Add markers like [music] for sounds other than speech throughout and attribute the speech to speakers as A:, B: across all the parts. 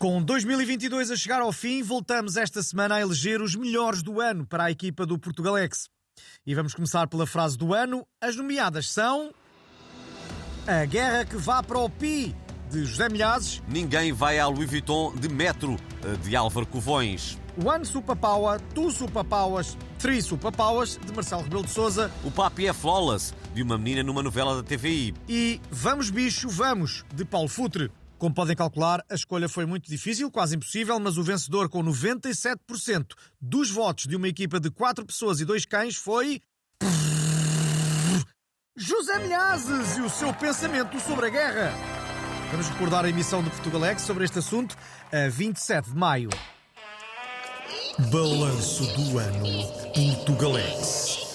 A: Com 2022 a chegar ao fim, voltamos esta semana a eleger os melhores do ano para a equipa do Portugalex. E vamos começar pela frase do ano. As nomeadas são. A guerra que vá para o Pi, de José Milhazes.
B: Ninguém vai à Louis Vuitton de metro, de Álvaro Covões.
A: One Superpower, Two Superpowers, Three Superpowers, de Marcelo Rebelo de Souza.
B: O papi é flawless, de uma menina numa novela da TVI.
A: E Vamos Bicho, Vamos, de Paulo Futre. Como podem calcular, a escolha foi muito difícil, quase impossível, mas o vencedor com 97% dos votos de uma equipa de 4 pessoas e 2 cães foi. José Milhazes e o seu pensamento sobre a guerra. Vamos recordar a emissão do Portugalex sobre este assunto a 27 de maio. Balanço do ano Portugalex.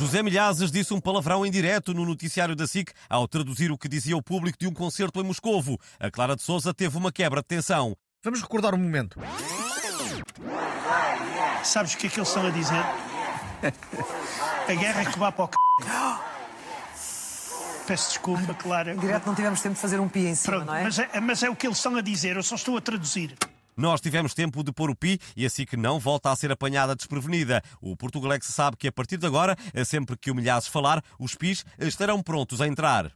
B: José Milhazes disse um palavrão em direto no noticiário da SIC ao traduzir o que dizia o público de um concerto em Moscovo. A Clara de Souza teve uma quebra de tensão.
A: Vamos recordar um momento.
C: Sabes o que é que eles estão a dizer? A guerra é que vá para o c... Peço desculpa, Clara.
D: Em direto não tivemos tempo de fazer um pi em cima,
C: Pronto,
D: não é?
C: mas, é, mas é o que eles estão a dizer, eu só estou a traduzir.
B: Nós tivemos tempo de pôr o pi e assim que não volta a ser apanhada desprevenida. O Portugalex sabe que a partir de agora, sempre que o falar, os pis estarão prontos a entrar.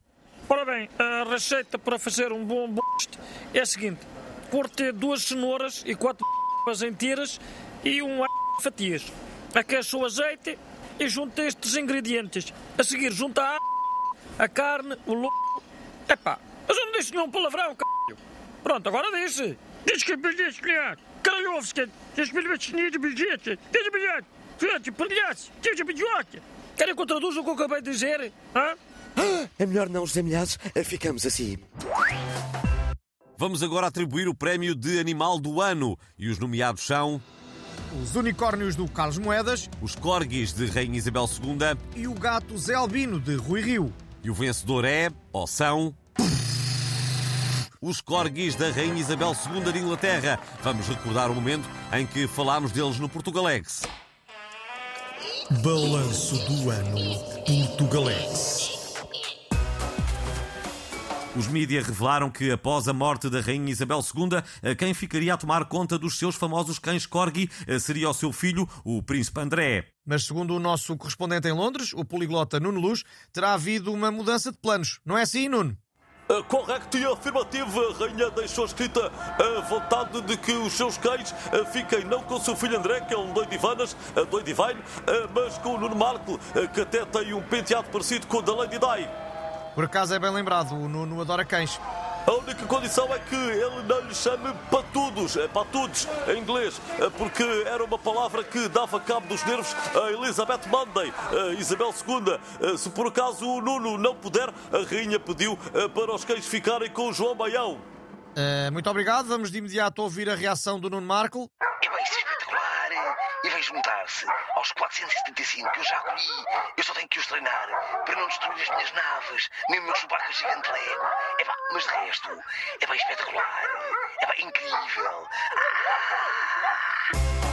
E: Ora bem, a receita para fazer um bom boste é a seguinte: corte duas cenouras e quatro [laughs] em tiras e um a fatias. Aquece o azeite e junta estes ingredientes. A seguir, junta [laughs] a a carne, o lobo. Epá, mas eu não disse nenhum palavrão, c. Pronto, agora disse. Diz que bilhete, mulher. Karajovska, diz bilhete, de bilhete, diz bilhete. Filhote, palhaço, diz bilhete. Querem que eu traduza o que eu acabei de dizer? Hã?
F: É melhor não, José Milhazes. Ficamos assim.
B: Vamos agora atribuir o prémio de Animal do Ano. E os nomeados são
A: Os unicórnios do Carlos Moedas
B: os Corgis de Rainha Isabel II
A: e o gato Zé Albino, de Rui Rio.
B: e o vencedor é, ou são... Os Corgis da Rainha Isabel II de Inglaterra. Vamos recordar o momento em que falámos deles no Portugalex.
A: Balanço do ano Portugalex.
B: Os mídias revelaram que, após a morte da Rainha Isabel II, quem ficaria a tomar conta dos seus famosos cães Corgi seria o seu filho, o Príncipe André.
A: Mas segundo o nosso correspondente em Londres, o poliglota Nuno Luz, terá havido uma mudança de planos. Não é assim, Nuno?
G: Uh, correto e afirmativo, a rainha deixou escrita a vontade de que os seus cães uh, fiquem não com o seu filho André, que é um doido Ivanas, uh, doido mas com o Nuno Marco, que até tem um penteado parecido com o da Lady Di.
A: Por acaso é bem lembrado, o Nuno adora cães.
G: A única condição é que ele não lhe chame patudos, é patudos em inglês, uh, porque era uma palavra que dava cabo dos nervos a Elizabeth Monday, a Isabel II. Uh, se por acaso o Nuno não puder, a rainha pediu uh, para os cães ficarem com o João Baião.
A: Eh, muito obrigado, vamos de imediato ouvir a reação do Nuno Marco.
H: É bem, isso é espetacular. E vem juntar-se aos 475 que eu já colhi. Eu só tenho que os treinar para não destruir as minhas naves, nem o meu Chewbacca gigante Lego. É pá, mas de resto, é bem espetacular. É bem incrível. Ah!